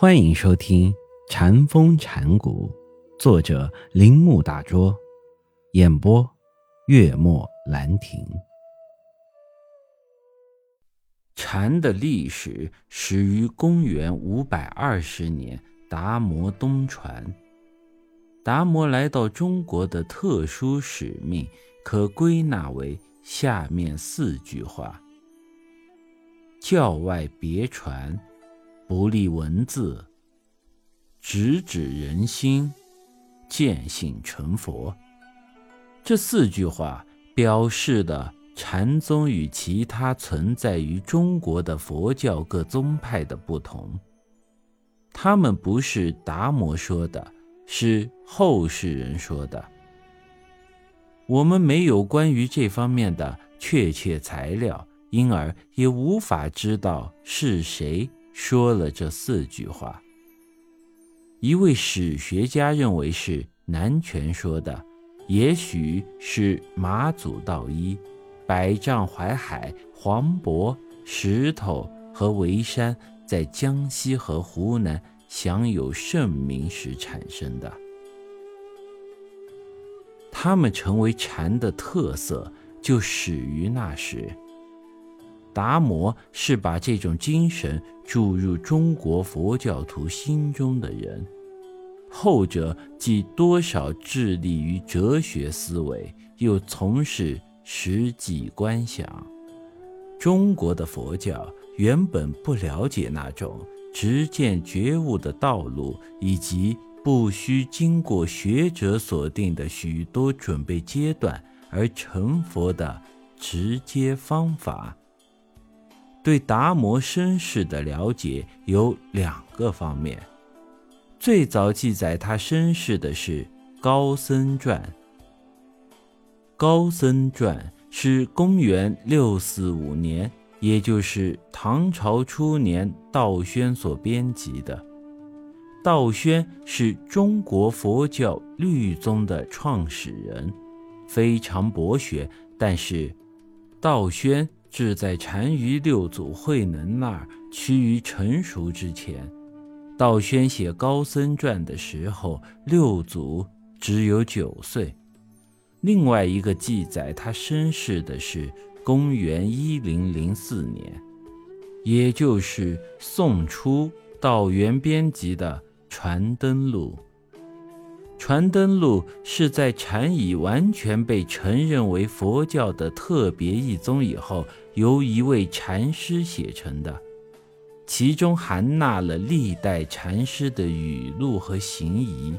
欢迎收听《禅风禅谷，作者铃木大拙，演播月末兰亭。禅的历史始于公元五百二十年，达摩东传。达摩来到中国的特殊使命，可归纳为下面四句话：教外别传。不立文字，直指人心，见性成佛。这四句话表示的禅宗与其他存在于中国的佛教各宗派的不同。他们不是达摩说的，是后世人说的。我们没有关于这方面的确切材料，因而也无法知道是谁。说了这四句话，一位史学家认为是南泉说的，也许是马祖道一、百丈怀海、黄渤、石头和维山在江西和湖南享有盛名时产生的。他们成为禅的特色，就始于那时。达摩是把这种精神注入中国佛教徒心中的人，后者既多少致力于哲学思维，又从事实际观想。中国的佛教原本不了解那种直见觉悟的道路，以及不需经过学者所定的许多准备阶段而成佛的直接方法。对达摩身世的了解有两个方面。最早记载他身世的是《高僧传》。《高僧传》是公元六四五年，也就是唐朝初年，道宣所编辑的。道宣是中国佛教律宗的创始人，非常博学，但是道宣。志在单于六祖慧能那儿趋于成熟之前，道宣写《高僧传》的时候，六祖只有九岁。另外一个记载他身世的是公元一零零四年，也就是宋初道元编辑的《传灯录》。《传灯录》是在禅已完全被承认为佛教的特别一宗以后，由一位禅师写成的，其中含纳了历代禅师的语录和行仪。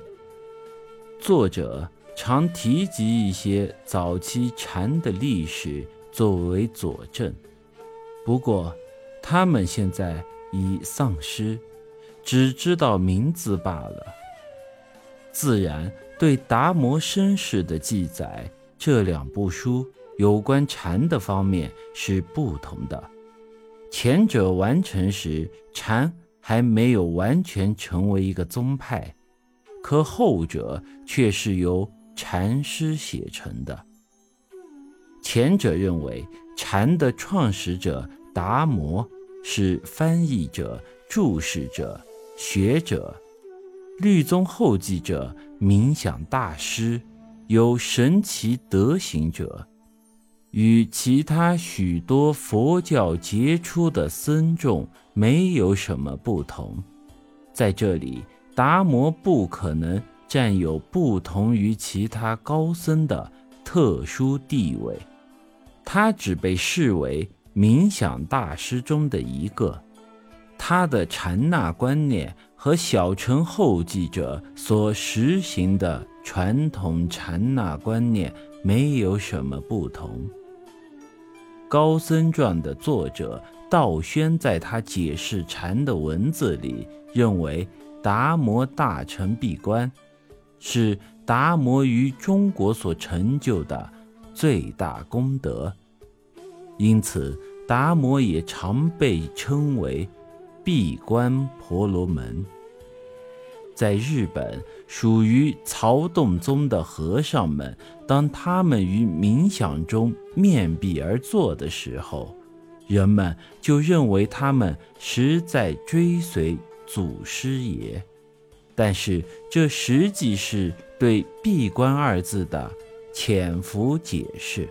作者常提及一些早期禅的历史作为佐证，不过他们现在已丧失，只知道名字罢了。自然对达摩身世的记载，这两部书有关禅的方面是不同的。前者完成时，禅还没有完全成为一个宗派，可后者却是由禅师写成的。前者认为，禅的创始者达摩是翻译者、注释者、学者。律宗后继者冥想大师，有神奇德行者，与其他许多佛教杰出的僧众没有什么不同。在这里，达摩不可能占有不同于其他高僧的特殊地位，他只被视为冥想大师中的一个。他的禅那观念。和小乘后继者所实行的传统禅那观念没有什么不同。《高僧传》的作者道宣在他解释禅的文字里认为，达摩大乘闭关是达摩于中国所成就的最大功德，因此达摩也常被称为。闭关婆罗门，在日本属于曹洞宗的和尚们，当他们于冥想中面壁而坐的时候，人们就认为他们实在追随祖师爷。但是这实际是对“闭关”二字的潜伏解释。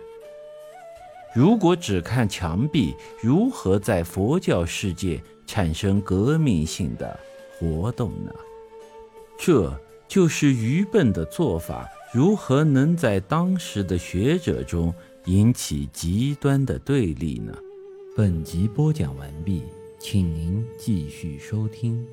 如果只看墙壁如何在佛教世界产生革命性的活动呢？这就是愚笨的做法。如何能在当时的学者中引起极端的对立呢？本集播讲完毕，请您继续收听。